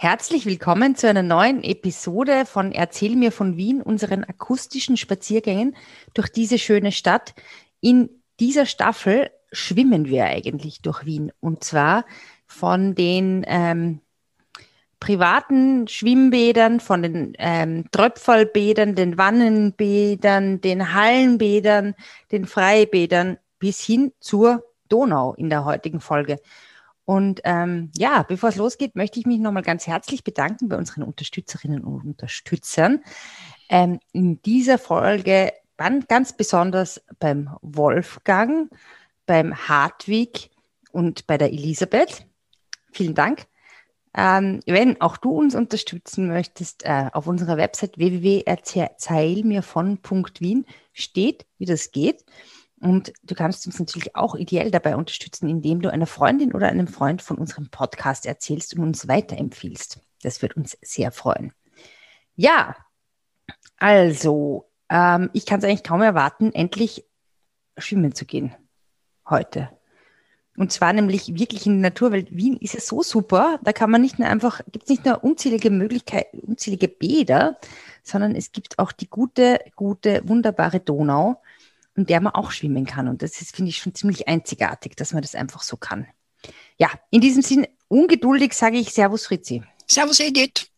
Herzlich willkommen zu einer neuen Episode von Erzähl mir von Wien, unseren akustischen Spaziergängen durch diese schöne Stadt. In dieser Staffel schwimmen wir eigentlich durch Wien und zwar von den ähm, privaten Schwimmbädern, von den ähm, Tröpfelbädern, den Wannenbädern, den Hallenbädern, den Freibädern bis hin zur Donau in der heutigen Folge. Und ähm, ja, bevor es losgeht, möchte ich mich nochmal ganz herzlich bedanken bei unseren Unterstützerinnen und Unterstützern. Ähm, in dieser Folge ganz besonders beim Wolfgang, beim Hartwig und bei der Elisabeth. Vielen Dank. Ähm, wenn auch du uns unterstützen möchtest, äh, auf unserer Website www.erzählmirvon.wien steht, wie das geht. Und du kannst uns natürlich auch ideell dabei unterstützen, indem du einer Freundin oder einem Freund von unserem Podcast erzählst und uns weiterempfiehlst. Das wird uns sehr freuen. Ja, also, ähm, ich kann es eigentlich kaum erwarten, endlich schwimmen zu gehen. Heute. Und zwar nämlich wirklich in der Natur, weil Wien ist ja so super. Da kann man nicht nur einfach, gibt es nicht nur unzählige Möglichkeiten, unzählige Bäder, sondern es gibt auch die gute, gute, wunderbare Donau in der man auch schwimmen kann. Und das ist, finde ich, schon ziemlich einzigartig, dass man das einfach so kann. Ja, in diesem Sinn, ungeduldig sage ich Servus Fritzi. Servus Edith.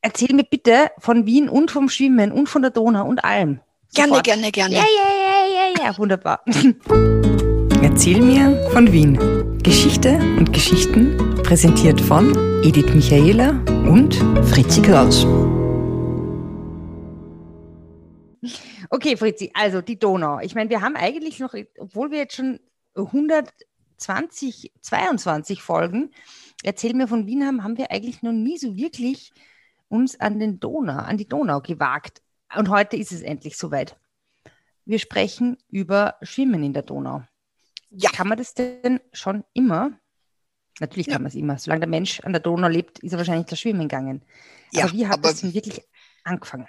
Erzähl mir bitte von Wien und vom Schwimmen und von der Donau und allem. Sofort. Gerne, gerne, gerne. Ja, ja, ja, ja, ja, wunderbar. Erzähl mir von Wien. Geschichte und Geschichten präsentiert von Edith Michaela und Fritzi Kraus. Okay, Fritzi, also die Donau. Ich meine, wir haben eigentlich noch, obwohl wir jetzt schon 120, 22 Folgen Erzähl mir von Wien haben, haben wir eigentlich noch nie so wirklich uns an den Donau, an die Donau gewagt. Und heute ist es endlich soweit. Wir sprechen über Schwimmen in der Donau. Ja. Kann man das denn schon immer? Natürlich kann ja. man es immer. Solange der Mensch an der Donau lebt, ist er wahrscheinlich da schwimmen gegangen. Ja, aber wie hat aber das denn wirklich angefangen?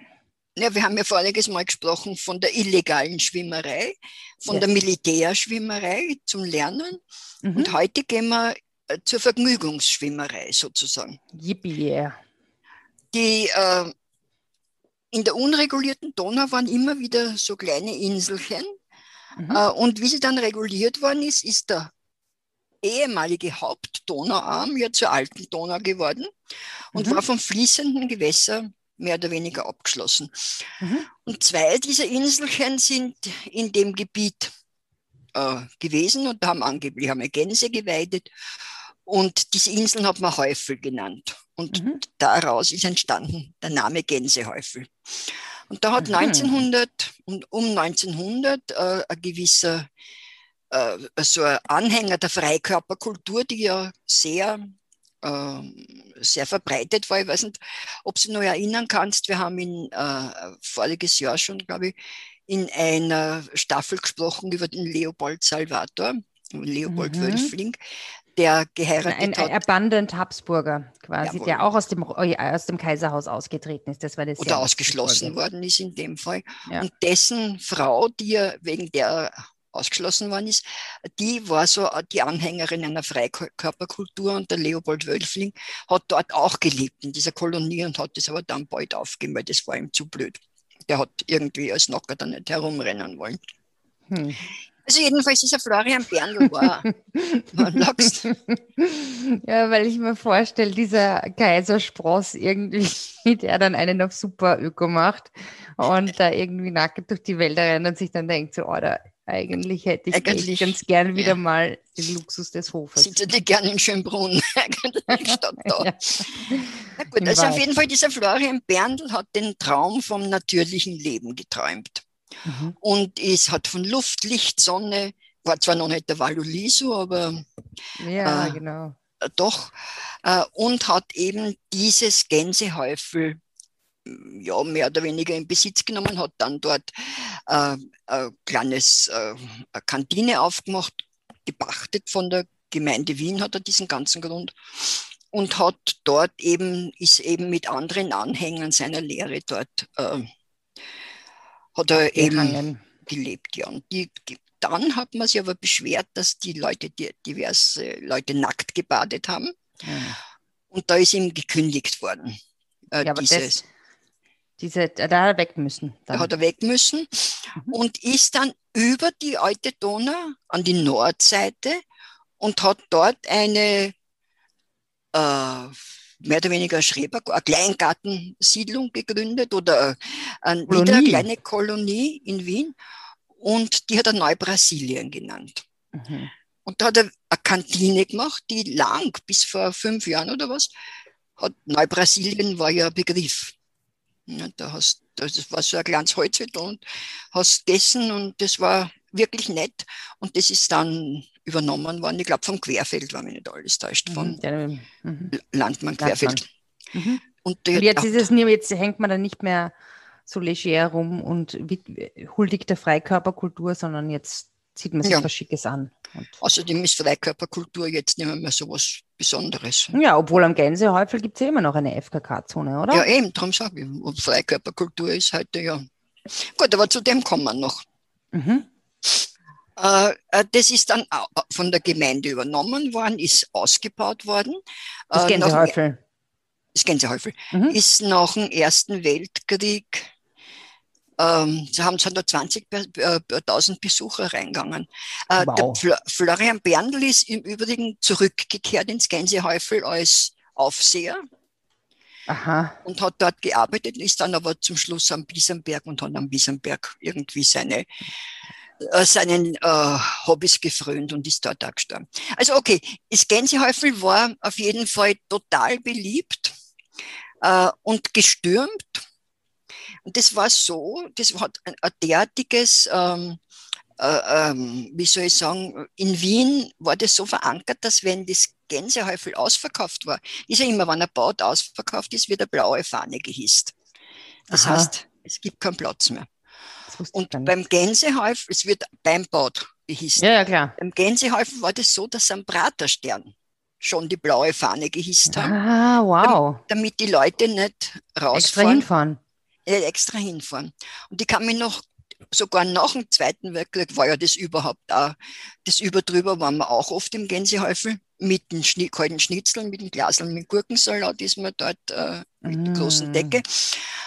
Ja, wir haben ja voriges Mal gesprochen von der illegalen Schwimmerei, von yes. der Militärschwimmerei zum Lernen. Mhm. Und heute gehen wir äh, zur Vergnügungsschwimmerei sozusagen. Yippie, yeah. Die äh, in der unregulierten Donau waren immer wieder so kleine Inselchen. Mhm. Äh, und wie sie dann reguliert worden ist, ist der ehemalige Hauptdonauarm ja zur alten Donau geworden und mhm. war vom fließenden Gewässer mehr oder weniger abgeschlossen. Mhm. Und zwei dieser Inselchen sind in dem Gebiet äh, gewesen und da haben angeblich haben Gänse geweidet. Und diese Inseln hat man Häufel genannt. Und mhm. daraus ist entstanden der Name Gänsehäufel. Und da hat mhm. 1900 und um 1900 äh, ein gewisser äh, so ein Anhänger der Freikörperkultur, die ja sehr sehr verbreitet war. Ich weiß nicht, ob du noch erinnern kannst. Wir haben in äh, voriges Jahr schon, glaube ich, in einer Staffel gesprochen über den Leopold Salvator, Leopold mhm. Wölfling, der geheiratet ein, ein, ein Abandoned Habsburger quasi, Jawohl. der auch aus dem, aus dem Kaiserhaus ausgetreten ist. Das war das Oder ausgeschlossen worden ist in dem Fall. Ja. Und dessen Frau, die er wegen der ausgeschlossen worden ist, die war so die Anhängerin einer Freikörperkultur und der Leopold Wölfling hat dort auch gelebt in dieser Kolonie und hat das aber dann bald aufgegeben, weil das war ihm zu blöd. Der hat irgendwie als Nocker da nicht herumrennen wollen. Hm. Also jedenfalls dieser Florian Berndl war. lachst. Ja, weil ich mir vorstelle, dieser Kaiserspross irgendwie, der dann einen auf super Öko macht und da irgendwie nackt durch die Wälder rennt und sich dann denkt, so, oh, da eigentlich hätte ich eigentlich, ganz gern wieder ja. mal den Luxus des Hofes. Sitze die gerne in Schönbrunn, eigentlich statt da. ja. Na gut, also auf jeden Fall, dieser Florian Berndl hat den Traum vom natürlichen Leben geträumt. Mhm. Und es hat von Luft, Licht, Sonne, war zwar noch nicht der Valuliso, aber ja, äh, genau. doch, äh, und hat eben dieses Gänsehäufel ja, mehr oder weniger in Besitz genommen, hat dann dort äh, ein kleines äh, eine Kantine aufgemacht, gepachtet von der Gemeinde Wien hat er diesen ganzen Grund und hat dort eben, ist eben mit anderen Anhängern seiner Lehre dort, äh, hat er eben gelebt, ja. Und die, dann hat man sich aber beschwert, dass die Leute, die diverse Leute nackt gebadet haben. Ja. Und da ist ihm gekündigt worden. Äh, ja, aber dieses. Das, diese, da hat er weg müssen. Dann. Da hat er weg müssen mhm. und ist dann über die alte Donau an die Nordseite und hat dort eine äh, mehr oder weniger Schreber, eine Kleingartensiedlung gegründet oder eine, wieder eine kleine Kolonie in Wien und die hat er Neubrasilien genannt. Mhm. Und da hat er eine Kantine gemacht, die lang, bis vor fünf Jahren oder was, hat Neubrasilien war ja ein Begriff. Ja, da hast, das war so ein kleines Holzhütte und hast gegessen und das war wirklich nett. Und das ist dann übernommen worden, ich glaube vom Querfeld, war mir nicht alles täuscht, von mhm, mhm. Landmann Querfeld. Mhm. Und, und, jetzt, ist es nie, jetzt hängt man da nicht mehr so leger rum und huldigt der Freikörperkultur, sondern jetzt zieht man sich ja. was Schickes an. Und Außerdem ist Freikörperkultur jetzt nicht mehr so was Besonderes. Ja, obwohl am Gänsehäufel gibt es ja immer noch eine FKK-Zone, oder? Ja, eben, darum sage ich. Und Freikörperkultur ist heute ja. Gut, aber zu dem kommen wir noch. Mhm. Äh, äh das ist dann von der Gemeinde übernommen worden, ist ausgebaut worden. Das äh, Gänsehäufel. Das Gänsehäufel. Mhm. Ist nach dem Ersten Weltkrieg ähm, sie haben 120.000 äh, Besucher reingegangen. Äh, wow. Der Florian Berndl ist im Übrigen zurückgekehrt ins Gänsehäufel als Aufseher. Aha. Und hat dort gearbeitet, ist dann aber zum Schluss am Biesenberg und hat am Biesenberg irgendwie seine äh, seinen äh, Hobbys gefrönt und ist dort auch gestorben. Also okay, das Gänsehäufel war auf jeden Fall total beliebt äh, und gestürmt und das war so, das hat ein, ein derartiges, ähm, äh, ähm, wie soll ich sagen, in Wien war das so verankert, dass wenn das Gänsehäufel ausverkauft war, ist ja immer, wenn er baut ausverkauft ist, wird eine blaue Fahne gehisst. Das Aha. heißt, es gibt keinen Platz mehr. Und beim Gänsehäufel, es wird beim Bad gehisst. Ja, ja, klar. Beim Gänsehäufel war das so, dass am Praterstern schon die blaue Fahne gehisst haben. Ah, wow. Damit, die Leute nicht rausfahren. Extra hinfahren extra hinfahren. Und ich kann mich noch, sogar nach dem Zweiten Weltkrieg war ja das überhaupt auch, das Überdrüber waren wir auch oft im Gänsehäufel mit den Schni kalten Schnitzeln, mit den Glaseln, mit Gurkensalat ist man dort äh, mit mm. der großen mm. Decke.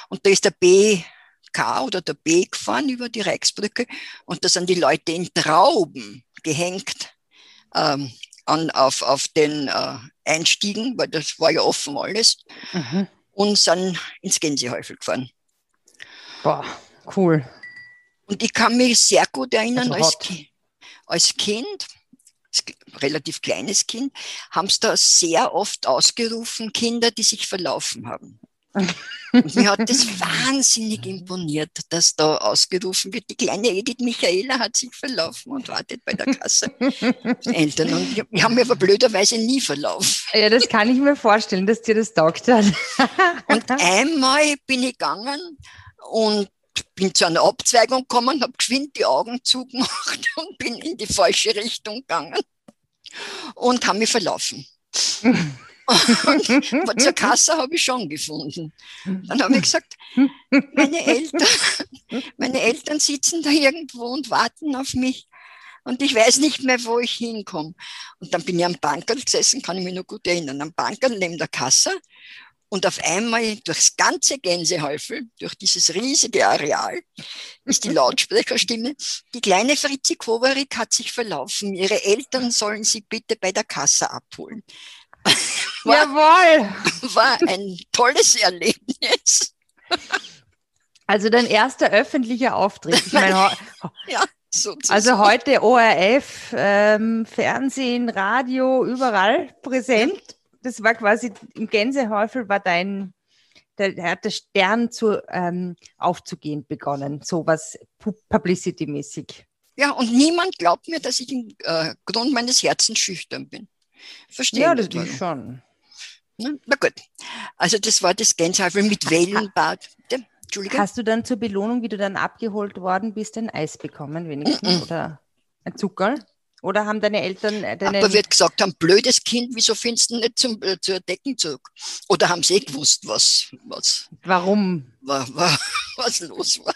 Und da ist der BK oder der B gefahren über die Reichsbrücke und da sind die Leute in Trauben gehängt ähm, an, auf, auf den äh, Einstiegen, weil das war ja offen alles, mhm. und sind ins Gänsehäufel gefahren. Boah, cool. Und ich kann mich sehr gut erinnern, also als, Ki als Kind, als relativ kleines Kind, haben es da sehr oft ausgerufen, Kinder, die sich verlaufen haben. Und mir hat das wahnsinnig imponiert, dass da ausgerufen wird, die kleine Edith Michaela hat sich verlaufen und wartet bei der Kasse. Eltern. Und wir haben mir aber blöderweise nie verlaufen. Ja, das kann ich mir vorstellen, dass dir das taugt hat. Und einmal bin ich gegangen und bin zu einer Abzweigung gekommen, habe geschwind die Augen zugemacht und bin in die falsche Richtung gegangen und habe mich verlaufen. und zur Kasse habe ich schon gefunden. Dann habe ich gesagt, meine Eltern, meine Eltern sitzen da irgendwo und warten auf mich und ich weiß nicht mehr, wo ich hinkomme. Und dann bin ich am Bankerl gesessen, kann ich mich noch gut erinnern, am Bankerl neben der Kasse und auf einmal durchs ganze Gänsehäufel, durch dieses riesige Areal, ist die Lautsprecherstimme, die kleine Fritzi Kovarik hat sich verlaufen. Ihre Eltern sollen sie bitte bei der Kasse abholen. War, Jawohl! War ein tolles Erlebnis. Also dein erster öffentlicher Auftritt. Ich meine, ja, also heute ORF, ähm, Fernsehen, Radio, überall präsent das war quasi im Gänsehäufel war dein, der, hat der Stern zu, ähm, aufzugehen begonnen, so was Publicity-mäßig. Ja, und niemand glaubt mir, dass ich im äh, Grund meines Herzens schüchtern bin. Verstehe Ja, das ist schon. Na, na, gut. Also das war das Gänsehäufel mit Wellenbad. Entschuldige. Hast du dann zur Belohnung, wie du dann abgeholt worden bist, ein Eis bekommen wenigstens? Mm -mm. Oder ein Zuckerl? Oder haben deine Eltern äh, deine Aber wird gesagt haben, blödes Kind, wieso findest du nicht zum, äh, zur Deckenzug? Oder haben sie eh gewusst, was, was, Warum? War, war, was los war?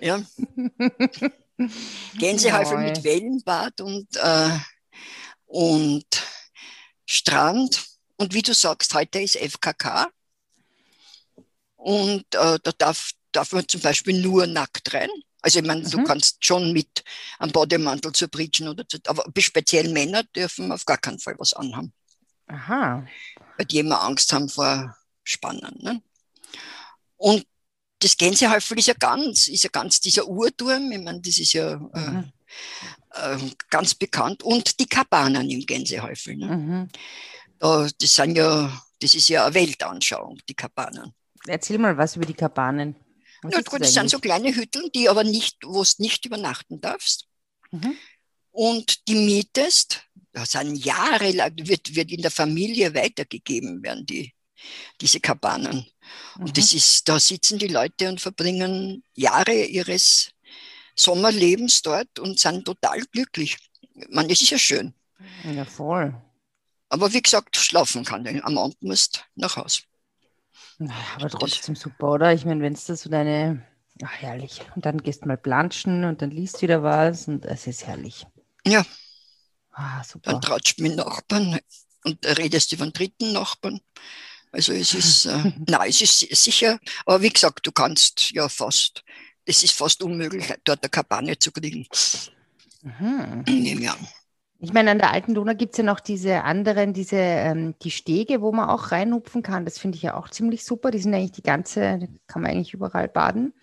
Ja. Gänsehaufel ja, mit Wellenbad und, äh, und Strand Und wie du sagst, heute ist FKK. Und äh, da darf, darf man zum Beispiel nur nackt rein. Also ich meine, mhm. du kannst schon mit einem Bademantel zu preachen oder zu, aber speziell Männer dürfen auf gar keinen Fall was anhaben. Aha. Weil die immer Angst haben vor Spannen. Ne? Und das Gänsehäufel ist ja ganz, ist ja ganz dieser Uhrturm, ich meine, das ist ja äh, mhm. äh, ganz bekannt. Und die Kabanen im Gänsehäufel. Ne? Mhm. Da, das sind ja, das ist ja eine Weltanschauung, die Kabanen. Erzähl mal was über die Kabanen. Was ja, gut, das sind so kleine Hütten, die aber nicht, wo du nicht übernachten darfst. Mhm. Und die mietest, das sind jahrelang, wird, wird in der Familie weitergegeben werden, die, diese Kabanen. Und mhm. das ist, da sitzen die Leute und verbringen Jahre ihres Sommerlebens dort und sind total glücklich. Man, das ist ja schön. Ja, voll. Aber wie gesagt, schlafen kann, denn am Abend musst nach Hause. Aber trotzdem super, oder? Ich meine, wenn es da so deine, ach herrlich, und dann gehst du mal planschen und dann liest wieder was und es ist herrlich. Ja. Ah, super. Dann tratscht mit Nachbarn und redest über den dritten Nachbarn. Also es ist, äh, nein, es ist sicher, aber wie gesagt, du kannst ja fast, es ist fast unmöglich, dort eine Kabane zu kriegen. Mhm. Ja. Ich meine, an der alten Donau gibt es ja noch diese anderen, diese ähm, die Stege, wo man auch reinhupfen kann. Das finde ich ja auch ziemlich super. Die sind eigentlich die ganze, kann man eigentlich überall baden.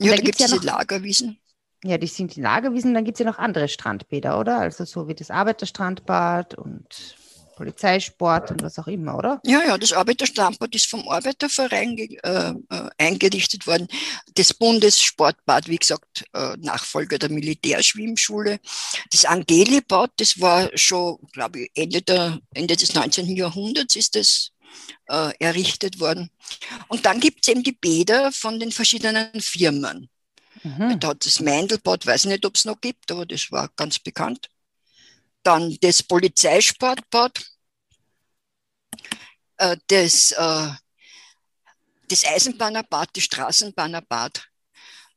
Und ja, da gibt es ja noch, Lagerwiesen. Ja, die sind die Lagerwiesen. Dann gibt es ja noch andere Strandbäder, oder? Also so wie das Arbeiterstrandbad und Polizeisport und was auch immer, oder? Ja, ja, das Arbeiterstrandbad ist vom Arbeiterverein äh, äh, eingerichtet worden. Das Bundessportbad, wie gesagt, äh, Nachfolger der Militärschwimmschule. Das Angelibad, das war schon, glaube ich, Ende, der, Ende des 19. Jahrhunderts ist das äh, errichtet worden. Und dann gibt es eben die Bäder von den verschiedenen Firmen. Mhm. Da hat das Meindelbad, weiß ich nicht, ob es noch gibt, aber das war ganz bekannt dann das Polizeisportbad, äh, das, äh, das Eisenbahnerbad, das Straßenbahnerbad.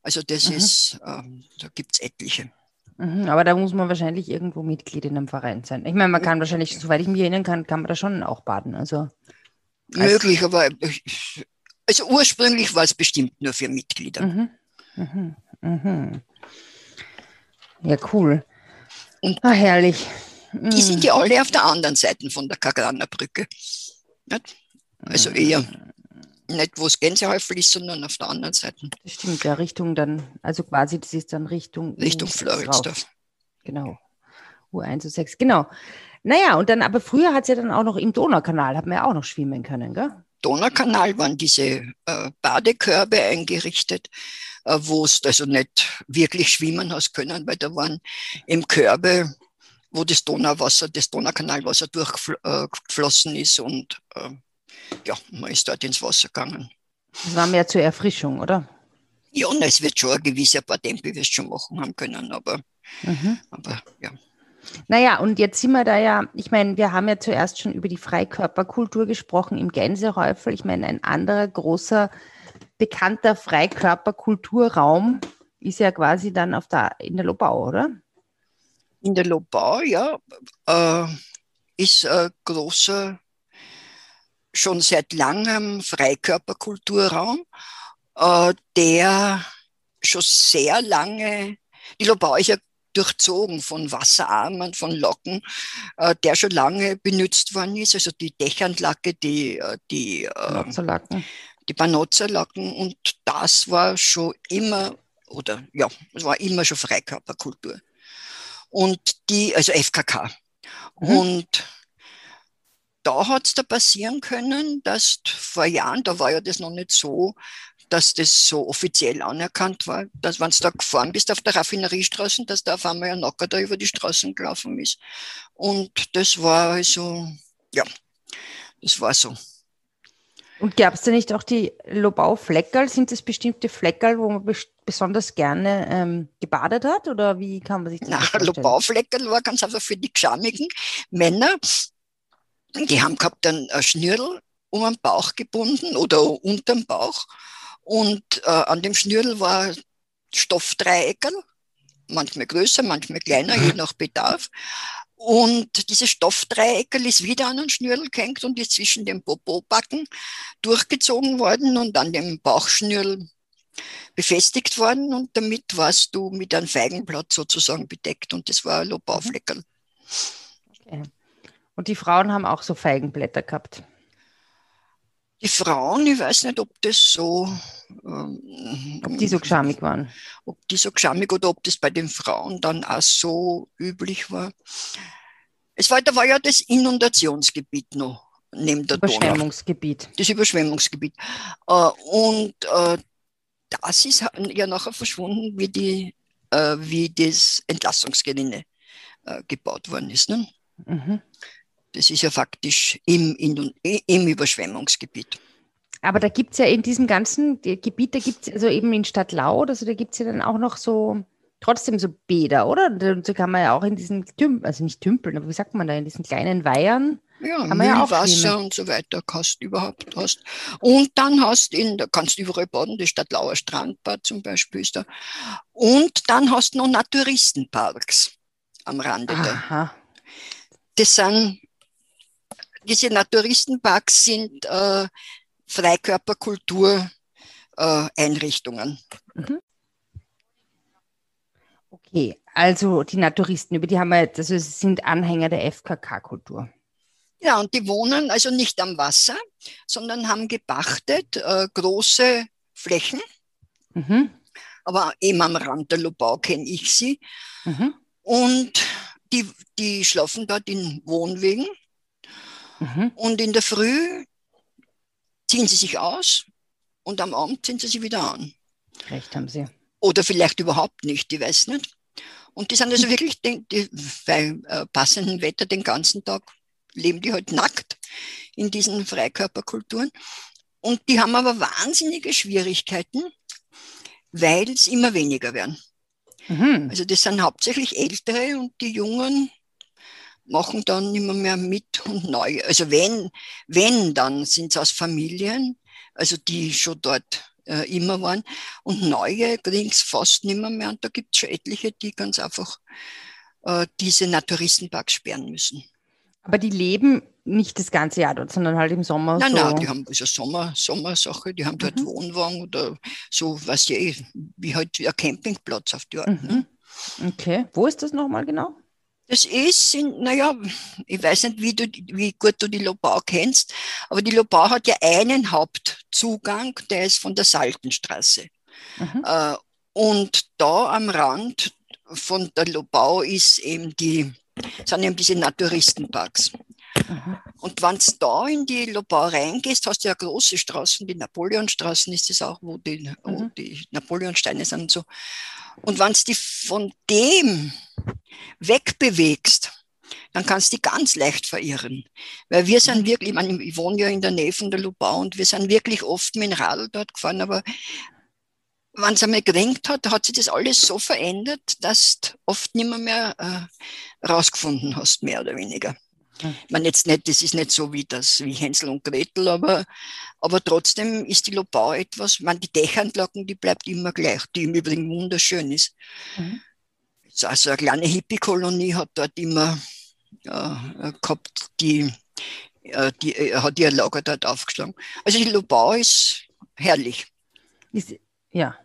Also das mhm. ist, äh, da gibt es etliche. Mhm, aber da muss man wahrscheinlich irgendwo Mitglied in einem Verein sein. Ich meine, man kann wahrscheinlich, soweit ich mich erinnern kann, kann man da schon auch baden. Also Möglich, aber also ursprünglich war es bestimmt nur für Mitglieder. Mhm. Mhm. Mhm. Ja, cool. Und ah, herrlich. Die sind ja alle auf der anderen Seite von der Kagraner Brücke. Also eher nicht, wo es Gänsehäufel ist, sondern auf der anderen Seite. Das stimmt, ja, Richtung dann, also quasi, das ist dann Richtung. Richtung Floridsdorf. Genau. U1 und 6, genau. Naja, und dann, aber früher hat es ja dann auch noch im Donaukanal, hat man ja auch noch schwimmen können, gell? Donaukanal waren diese äh, Badekörbe eingerichtet, äh, wo es also nicht wirklich schwimmen hast können, weil da waren im Körbe, wo das Donauwasser, das Donaukanalwasser durchgeflossen äh, ist und äh, ja, man ist dort ins Wasser gegangen. Das war mehr zur Erfrischung, oder? Ja, na, es wird schon ein gewisser paar Tempel wirst schon machen haben können, aber, mhm. aber ja. Naja, und jetzt sind wir da ja, ich meine, wir haben ja zuerst schon über die Freikörperkultur gesprochen im Gänseräufel. Ich meine, ein anderer großer, bekannter Freikörperkulturraum ist ja quasi dann auf der, in der Lobau, oder? In der Lobau, ja, äh, ist ein großer, schon seit langem Freikörperkulturraum, äh, der schon sehr lange, die Lobau ist ja durchzogen von Wasserarmen, von Locken, äh, der schon lange benutzt worden ist, also die Dächernlacke, die, die, äh, die Banozerlacken und das war schon immer, oder ja, es war immer schon Freikörperkultur. Und die, also FKK. Mhm. Und da hat es da passieren können, dass vor Jahren, da war ja das noch nicht so, dass das so offiziell anerkannt war, dass wenn du da gefahren bist auf der Raffineriestraße, dass da auf einmal ein Nocker da über die Straßen gelaufen ist. Und das war also, ja, das war so. Und gab es da nicht auch die Lobau-Fleckerl? Sind das bestimmte Fleckerl, wo man besonders gerne ähm, gebadet hat? Oder wie kann man sich das Na, vorstellen? Lobau-Fleckerl war ganz einfach für die geschamigen Männer. Die haben gehabt dann ein Schnürl um den Bauch gebunden oder unterm Bauch und äh, an dem Schnürl war Stoffdreieckel, manchmal größer, manchmal kleiner, je nach Bedarf. Und dieses Stoffdreieckel ist wieder an einen Schnürl gehängt und ist zwischen dem Popobacken durchgezogen worden und an dem Bauchschnürl befestigt worden. Und damit warst du mit einem Feigenblatt sozusagen bedeckt und das war ein Lobaufleckerl. Okay. Und die Frauen haben auch so Feigenblätter gehabt? Die Frauen, ich weiß nicht, ob das so. Ähm, ob die so geschamig waren. Ob die so geschamig oder ob das bei den Frauen dann auch so üblich war. Es war, da war ja das Inundationsgebiet noch neben der Überschwemmungsgebiet. Donau. Das Überschwemmungsgebiet. Äh, und äh, das ist ja nachher verschwunden, wie, die, äh, wie das Entlassungsgelände gebaut worden ist. Ne? Mhm. Das ist ja faktisch im, in, im Überschwemmungsgebiet. Aber da gibt es ja in diesem ganzen Gebiet, da gibt es also eben in Stadtlaut, also da gibt es ja dann auch noch so trotzdem so Bäder, oder? Und so kann man ja auch in diesen Tümpeln, also nicht Tümpeln, aber wie sagt man da, in diesen kleinen Weihern. Ja, man ja und so weiter kannst du überhaupt hast. Und dann hast in, da kannst du überall baden, das Stadtlauer Strandbad zum Beispiel ist da. Und dann hast du noch Naturistenparks am Rande Aha. da. Das sind diese Naturistenparks sind äh, Freikörperkultureinrichtungen. Äh, mhm. Okay, also die Naturisten, über die haben wir jetzt, also sie sind Anhänger der FKK-Kultur. Ja, und die wohnen also nicht am Wasser, sondern haben gepachtet äh, große Flächen. Mhm. Aber eben am Rand der Lubau kenne ich sie. Mhm. Und die, die schlafen dort in Wohnwegen Mhm. Und in der Früh ziehen sie sich aus und am Abend ziehen sie sich wieder an. Recht haben sie. Oder vielleicht überhaupt nicht, ich weiß nicht. Und die sind also wirklich die, die, bei äh, passendem Wetter den ganzen Tag leben die halt nackt in diesen Freikörperkulturen. Und die haben aber wahnsinnige Schwierigkeiten, weil es immer weniger werden. Mhm. Also das sind hauptsächlich Ältere und die Jungen machen dann immer mehr mit und neu. Also wenn, wenn, dann sind es aus Familien, also die schon dort äh, immer waren. Und neue kriegen es fast nimmer mehr. Und da gibt es schon etliche, die ganz einfach äh, diese Naturistenparks sperren müssen. Aber die leben nicht das ganze Jahr dort, sondern halt im Sommer. Nein, so. nein, die haben also Sommer, Sommersache, die haben dort mhm. Wohnwagen oder so, was ja eh, wie halt ein Campingplatz auf die Art. Ne? Mhm. Okay, wo ist das nochmal genau? Das ist, naja, ich weiß nicht, wie, du, wie gut du die Lobau kennst, aber die Lobau hat ja einen Hauptzugang, der ist von der Saltenstraße. Mhm. Äh, und da am Rand von der Lobau ist eben die, sind eben diese Naturistenparks. Mhm. Und wenn du da in die Lobau reingehst, hast du ja große Straßen, die Napoleonstraßen ist es auch, wo die, mhm. wo die Napoleonsteine sind und so. Und wenn du die von dem wegbewegst, dann kannst du die ganz leicht verirren. Weil wir sind mhm. wirklich, ich, meine, ich wohne ja in der Nähe von der Lubau und wir sind wirklich oft mit dem Radl dort gefahren, aber wenn es einmal gerenkt hat, hat sich das alles so verändert, dass du oft nicht mehr, mehr äh, rausgefunden hast, mehr oder weniger. Ich meine jetzt nicht, das ist nicht so wie das, wie Hänsel und Gretel, aber, aber trotzdem ist die Lobau etwas, meine, die Dächanlagen, die bleibt immer gleich, die im Übrigen wunderschön ist. Mhm. Also eine kleine Hippie-Kolonie hat dort immer äh, gehabt, die, äh, die äh, hat ihr Lager dort aufgeschlagen. Also die Lobau ist herrlich. Ist, ja,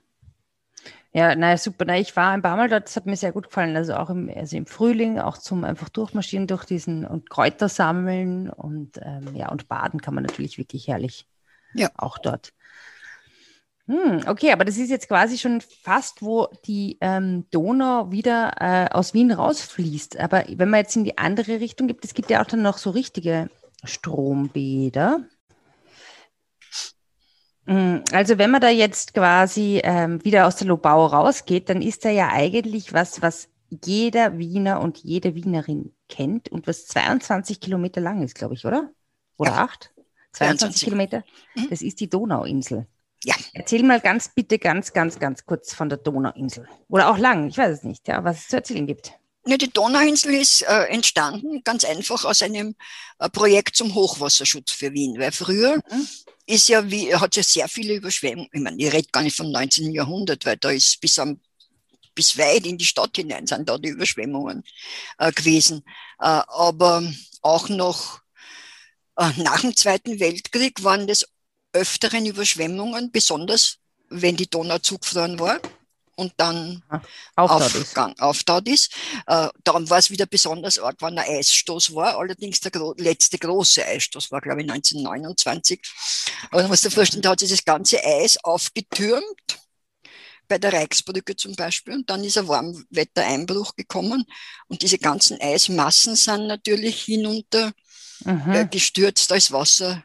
ja, naja, super. Na, ich war ein paar Mal dort, das hat mir sehr gut gefallen. Also auch im, also im Frühling, auch zum einfach durchmarschieren durch diesen und Kräuter sammeln und ähm, ja, und baden kann man natürlich wirklich herrlich. Ja. Auch dort. Hm, okay, aber das ist jetzt quasi schon fast, wo die ähm, Donau wieder äh, aus Wien rausfließt. Aber wenn man jetzt in die andere Richtung gibt, es gibt ja auch dann noch so richtige Strombäder. Mm, also wenn man da jetzt quasi ähm, wieder aus der Lobau rausgeht, dann ist da ja eigentlich was, was jeder Wiener und jede Wienerin kennt und was 22 Kilometer lang ist, glaube ich, oder? Oder ja. acht? 22 Kilometer. Mhm. Das ist die Donauinsel. Ja. Erzähl mal ganz bitte ganz, ganz, ganz kurz von der Donauinsel. Oder auch lang, ich weiß es nicht, ja, was es zu erzählen gibt. Ja, die Donauinsel ist äh, entstanden ganz einfach aus einem äh, Projekt zum Hochwasserschutz für Wien, weil früher mhm ist ja wie, hat ja sehr viele Überschwemmungen. Ich meine, ich rede gar nicht vom 19. Jahrhundert, weil da ist bis am bis weit in die Stadt hinein sind da die Überschwemmungen äh, gewesen. Äh, aber auch noch äh, nach dem Zweiten Weltkrieg waren das öfteren Überschwemmungen, besonders wenn die Donau zugefroren war und dann auftaut auftaut ist. Äh, darum war es wieder besonders arg, wenn ein Eisstoß war. Allerdings der gro letzte große Eisstoß war, glaube ich, 1929. Aber du musst dir vorstellen, da hat sich das ganze Eis aufgetürmt, bei der Reichsbrücke zum Beispiel. Und dann ist ein Warmwettereinbruch gekommen. Und diese ganzen Eismassen sind natürlich hinunter mhm. äh, gestürzt als Wasser.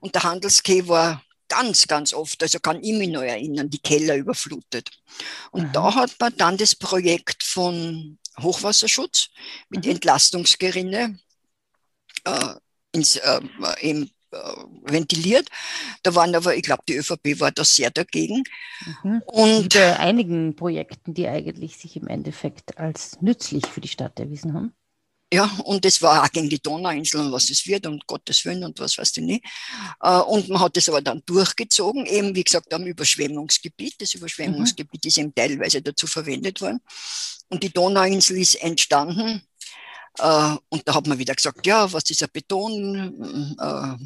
Und der Handelskeh war ganz, ganz oft, also kann ich mich noch erinnern, die Keller überflutet. Und mhm. da hat man dann das Projekt von Hochwasserschutz mit mhm. Entlastungsgerinne äh, ins, äh, eben, äh, ventiliert. Da waren aber, ich glaube, die ÖVP war da sehr dagegen. Mhm. Und bei einigen Projekten, die eigentlich sich im Endeffekt als nützlich für die Stadt erwiesen haben. Ja, und es war auch gegen die Donauinsel und was es wird und Gottes Willen und was weiß ich nicht. Äh, und man hat es aber dann durchgezogen, eben wie gesagt am Überschwemmungsgebiet. Das Überschwemmungsgebiet mhm. ist eben teilweise dazu verwendet worden. Und die Donauinsel ist entstanden. Äh, und da hat man wieder gesagt, ja, was ist eine Beton-Sache?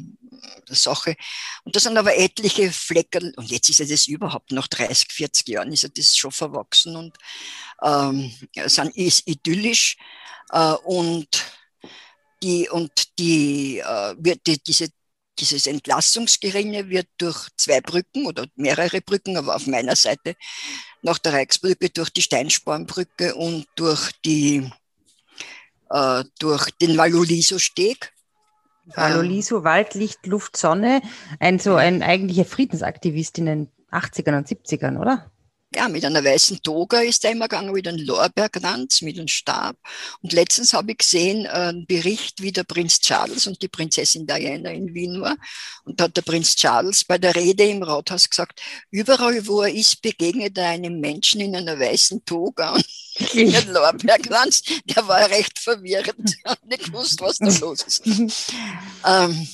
Äh, und da sind aber etliche Flecken, und jetzt ist ja das überhaupt nach 30, 40 Jahren ist ja das schon verwachsen und ähm, ist idyllisch. Äh, und die, und die, äh, wird die, diese, dieses Entlastungsgeringe wird durch zwei Brücken oder mehrere Brücken, aber auf meiner Seite nach der Reichsbrücke durch die Steinspornbrücke und durch die äh, durch den Valoliso-Steg. Valoliso, ähm, Wald, Licht, Luft, Sonne, ein so ein eigentlicher Friedensaktivist in den 80ern und 70ern, oder? Ja, mit einer weißen Toga ist er immer gegangen, mit einem Lorbeerkranz, mit einem Stab. Und letztens habe ich gesehen, äh, einen Bericht, wie der Prinz Charles und die Prinzessin Diana in Wien war. Und da hat der Prinz Charles bei der Rede im Rathaus gesagt, überall, wo er ist, begegnet er einem Menschen in einer weißen Toga und in einem Lorbeerkranz. Der war recht verwirrend. Er hat nicht gewusst, was da los ist. ähm,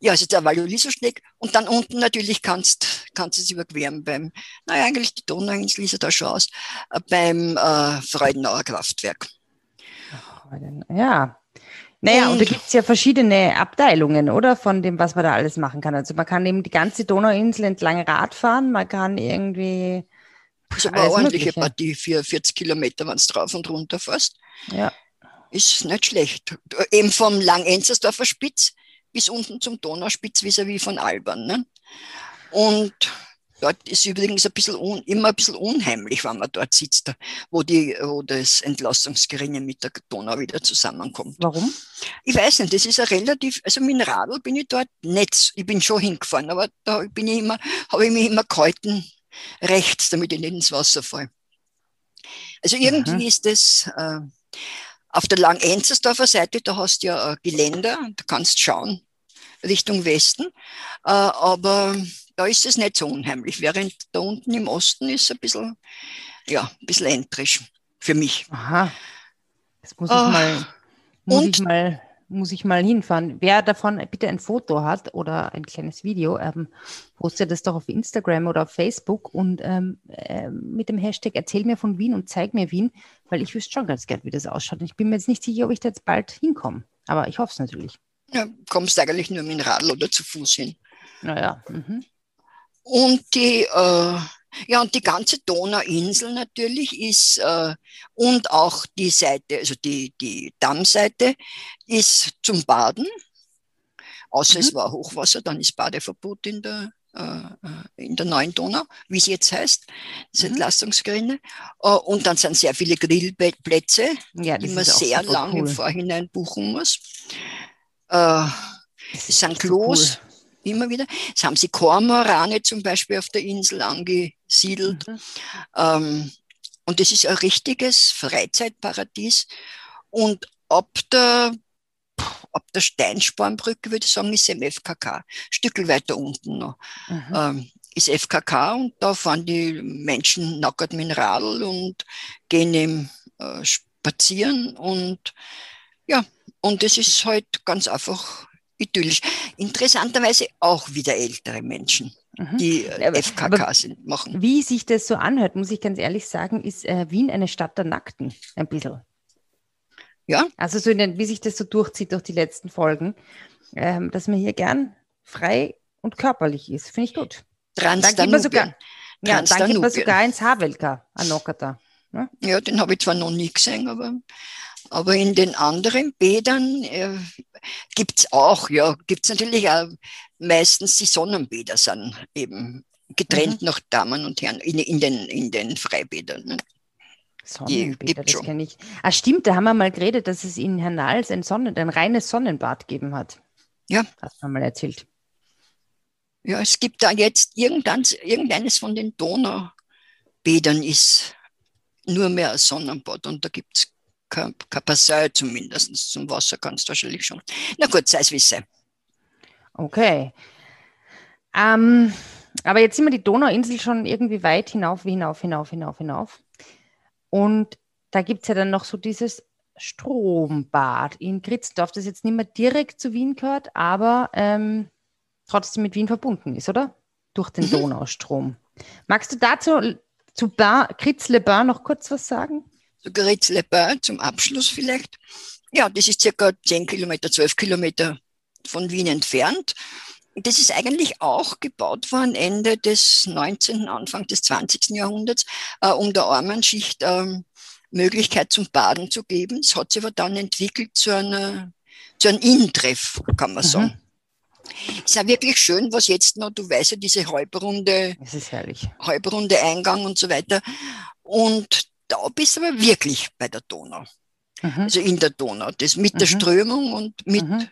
ja, also der Valoliso-Schneck. Und dann unten natürlich kannst, kannst du es überqueren beim, naja, eigentlich die Donauinsel ist ja da schon aus, äh, beim äh, Freudenauer Kraftwerk. Ja. Naja, und, und da gibt es ja verschiedene Abteilungen, oder? Von dem, was man da alles machen kann. Also man kann eben die ganze Donauinsel entlang Rad fahren, man kann irgendwie. Das ist aber eine ordentliche Mögliche. Partie, für 40 Kilometer, wenn du drauf und runter fährst. Ja. Ist nicht schlecht. Eben vom Langenzersdorfer Spitz bis unten zum Donauspitz vis-à-vis von Albern. Ne? Und dort ist übrigens ein bisschen un, immer ein bisschen unheimlich, wenn man dort sitzt, wo, die, wo das Entlastungsgeringe mit der Donau wieder zusammenkommt. Warum? Ich weiß nicht, das ist ein relativ, also mit dem Radl bin ich dort nicht, ich bin schon hingefahren, aber da bin ich immer, habe ich mich immer gehalten rechts, damit ich nicht ins Wasser falle. Also irgendwie mhm. ist das, äh, auf der Langenzersdorfer Seite, da hast du ja Geländer, da kannst schauen Richtung Westen, äh, aber da ist es nicht so unheimlich, während da unten im Osten ist es ein bisschen, ja, ein bisschen entrisch für mich. Aha, das muss ich oh. mal, muss ich mal muss ich mal hinfahren. Wer davon bitte ein Foto hat oder ein kleines Video, ähm, postet das doch auf Instagram oder auf Facebook und ähm, äh, mit dem Hashtag Erzähl mir von Wien und zeig mir Wien, weil ich wüsste schon ganz gern, wie das ausschaut. Ich bin mir jetzt nicht sicher, ob ich da jetzt bald hinkomme. Aber ich hoffe es natürlich. Ja, kommst eigentlich nur mit dem Radl oder zu Fuß hin. Naja. Mhm. Und die äh, ja, und die ganze Donauinsel natürlich ist, äh, und auch die Seite, also die, die Dammseite ist zum Baden. Außer mhm. es war Hochwasser, dann ist Badeverbot in der, äh, äh in der neuen Donau, wie sie jetzt heißt, das mhm. Äh, und dann sind sehr viele Grillplätze, ja, die man sehr lang cool. im Vorhinein buchen muss. Äh, es sind Klos. Cool immer wieder. Es haben sie Kormorane zum Beispiel auf der Insel angesiedelt. Mhm. Ähm, und es ist ein richtiges Freizeitparadies. Und ab der, ab der Steinspornbrücke, würde ich sagen, ist im FKK. Stückel weiter unten noch. Mhm. Ähm, ist FKK und da fahren die Menschen nackert mit Radl und gehen eben äh, spazieren und ja, und es ist halt ganz einfach idyllisch. Interessanterweise auch wieder ältere Menschen, mhm. die äh, FKK sind, machen. Wie sich das so anhört, muss ich ganz ehrlich sagen, ist äh, Wien eine Stadt der Nackten, ein bisschen. Ja. Also so den, wie sich das so durchzieht durch die letzten Folgen, ähm, dass man hier gern frei und körperlich ist, finde ich gut. Transdanubien. sogar, ja, dann geht man sogar ins Havelka, an Nokata. Ne? Ja, den habe ich zwar noch nie gesehen, aber aber in den anderen Bädern äh, gibt es auch, ja, gibt es natürlich auch meistens die Sonnenbäder sind eben getrennt mhm. nach Damen und Herren in, in, den, in den Freibädern. Ne? Sonnenbäder, das kenne ich. Ah, stimmt, da haben wir mal geredet, dass es in Hernals ein, Sonnen, ein reines Sonnenbad gegeben hat. Ja. Hast du mal erzählt. Ja, es gibt da jetzt irgendeines von den Donaubädern ist nur mehr ein Sonnenbad und da gibt es Passage zumindest. Zum Wasser kannst du wahrscheinlich schon. Na gut, sei es wie sei. Okay. Ähm, aber jetzt sind wir die Donauinsel schon irgendwie weit hinauf, hinauf, hinauf, hinauf, hinauf. Und da gibt es ja dann noch so dieses Strombad in Gritzdorf, das jetzt nicht mehr direkt zu Wien gehört, aber ähm, trotzdem mit Wien verbunden ist, oder? Durch den mhm. Donaustrom. Magst du dazu zu Kritz-Le-Bain noch kurz was sagen? So Gritz-Le-Bain zum Abschluss vielleicht. Ja, das ist circa 10 Kilometer, 12 Kilometer von Wien entfernt. Das ist eigentlich auch gebaut worden Ende des 19., Anfang des 20. Jahrhunderts, äh, um der armen Schicht äh, Möglichkeit zum Baden zu geben. Es hat sich aber dann entwickelt zu, einer, zu einem Innentreff, kann man mhm. sagen. Es ist ja wirklich schön, was jetzt noch, du weißt ja, diese halbrunde, es ist herrlich. halbrunde Eingang und so weiter. Und da bist du aber wirklich bei der Donau. Mhm. Also in der Donau. Das mit mhm. der Strömung und mit, mhm.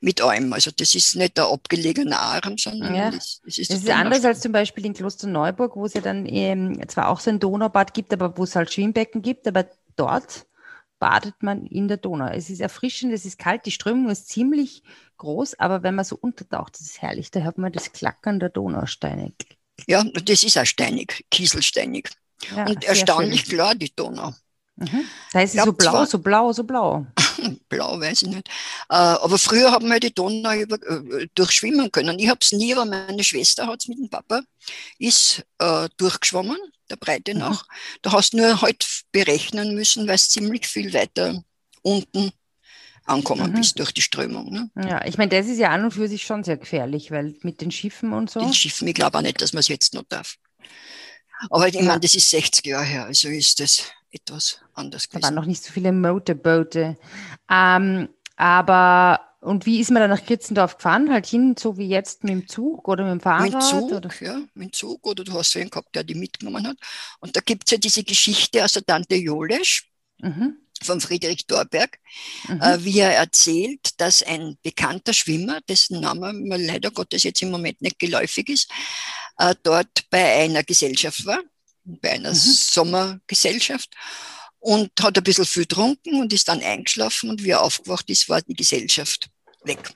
mit allem. Also das ist nicht der abgelegene Arm, sondern ja. das, das, ist, das ist anders als zum Beispiel in Klosterneuburg, wo es ja dann ähm, zwar auch so ein Donaubad gibt, aber wo es halt Schwimmbecken gibt, aber dort badet man in der Donau. Es ist erfrischend, es ist kalt, die Strömung ist ziemlich groß, aber wenn man so untertaucht, das ist herrlich, da hört man das Klackern der Donausteine. Ja, das ist auch steinig, kieselsteinig. Ja, und erstaunlich schön. klar, die Donau. Mhm. Da ist sie so blau, so blau, so blau. blau, weiß ich nicht. Äh, aber früher haben wir die Donau über, äh, durchschwimmen können. Ich habe es nie, aber meine Schwester hat es mit dem Papa, ist äh, durchgeschwommen, der Breite mhm. nach. Da hast du nur halt berechnen müssen, weil es ziemlich viel weiter unten ankommen mhm. bist durch die Strömung. Ne? Ja, ich meine, das ist ja an und für sich schon sehr gefährlich, weil mit den Schiffen und so. Den Schiffen, ich glaube auch nicht, dass man es jetzt noch darf. Aber ich meine, das ist 60 Jahre her, also ist das etwas anders gewesen. Da waren noch nicht so viele Motorboote. Ähm, aber, und wie ist man dann nach Kritzendorf gefahren? Halt hin, so wie jetzt mit dem Zug oder mit dem Fahrrad? Mit Zug, oder? ja, mit dem Zug. Oder du hast wen gehabt, der die mitgenommen hat. Und da gibt es ja diese Geschichte aus der Tante Jolesch. Mhm von Friedrich Dorberg, mhm. äh, wie er erzählt, dass ein bekannter Schwimmer, dessen Name mir leider Gottes jetzt im Moment nicht geläufig ist, äh, dort bei einer Gesellschaft war, bei einer mhm. Sommergesellschaft und hat ein bisschen viel getrunken und ist dann eingeschlafen und wie er aufgewacht ist, war die Gesellschaft weg.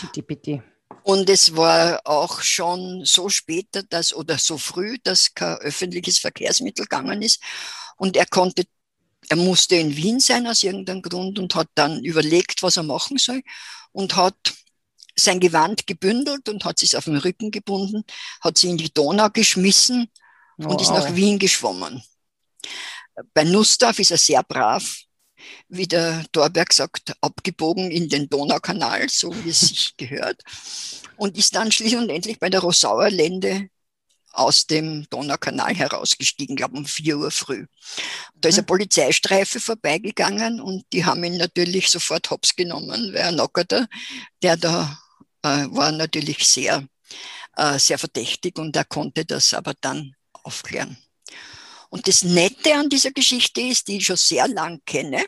Bitte, bitte. Und es war auch schon so später, dass, oder so früh, dass kein öffentliches Verkehrsmittel gegangen ist. Und er konnte er musste in Wien sein aus irgendeinem Grund und hat dann überlegt, was er machen soll und hat sein Gewand gebündelt und hat sich auf den Rücken gebunden, hat sie in die Donau geschmissen und oh, ist nach Wien geschwommen. Bei Nussdorf ist er sehr brav, wie der Dorberg sagt, abgebogen in den Donaukanal, so wie es sich gehört, und ist dann schließlich und endlich bei der Rosauer Lände aus dem Donaukanal herausgestiegen, glaube um vier Uhr früh. Da ist eine mhm. Polizeistreife vorbeigegangen und die haben ihn natürlich sofort hops genommen, weil ein Nockerter, der da äh, war natürlich sehr, äh, sehr verdächtig und er konnte das aber dann aufklären. Und das Nette an dieser Geschichte ist, die ich schon sehr lang kenne,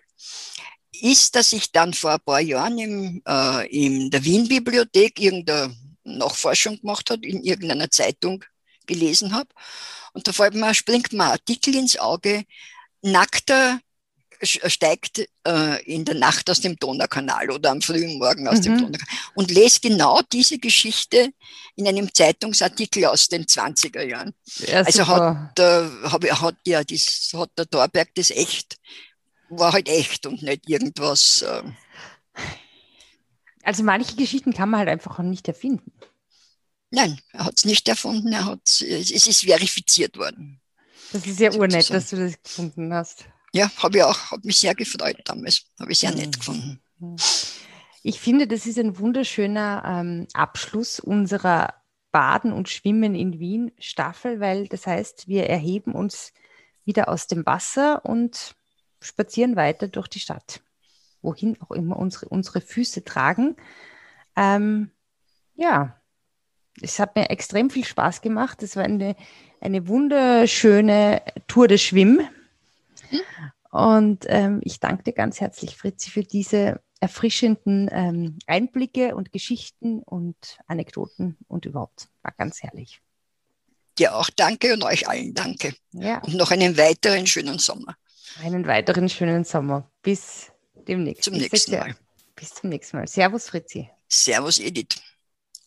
ist, dass ich dann vor ein paar Jahren im, äh, in der Wien-Bibliothek irgendeine Nachforschung gemacht habe, in irgendeiner Zeitung gelesen habe. Und da fällt mir, springt mir ein Artikel ins Auge, nackter steigt äh, in der Nacht aus dem Donaukanal oder am frühen Morgen aus mhm. dem Donaukanal und lese genau diese Geschichte in einem Zeitungsartikel aus den 20er Jahren. Ja, also hat, äh, hab, hat, ja, das, hat der Thorberg das echt, war halt echt und nicht irgendwas. Äh, Also manche Geschichten kann man halt einfach auch nicht erfinden. Nein, er hat es nicht erfunden, er hat, es ist verifiziert worden. Das ist ja urnett, dass du das gefunden hast. Ja, habe ich auch, hat mich sehr gefreut damals, habe ich sehr nett gefunden. Ich finde, das ist ein wunderschöner ähm, Abschluss unserer Baden und Schwimmen in Wien Staffel, weil das heißt, wir erheben uns wieder aus dem Wasser und spazieren weiter durch die Stadt, wohin auch immer unsere, unsere Füße tragen. Ähm, ja, es hat mir extrem viel Spaß gemacht. Es war eine, eine wunderschöne Tour de Schwimm. Mhm. Und ähm, ich danke dir ganz herzlich, Fritzi, für diese erfrischenden ähm, Einblicke und Geschichten und Anekdoten und überhaupt. War ganz herrlich. Dir auch danke und euch allen danke. Ja. Und noch einen weiteren schönen Sommer. Einen weiteren schönen Sommer. Bis demnächst. Zum nächsten Mal. Bis zum nächsten Mal. Servus, Fritzi. Servus, Edith.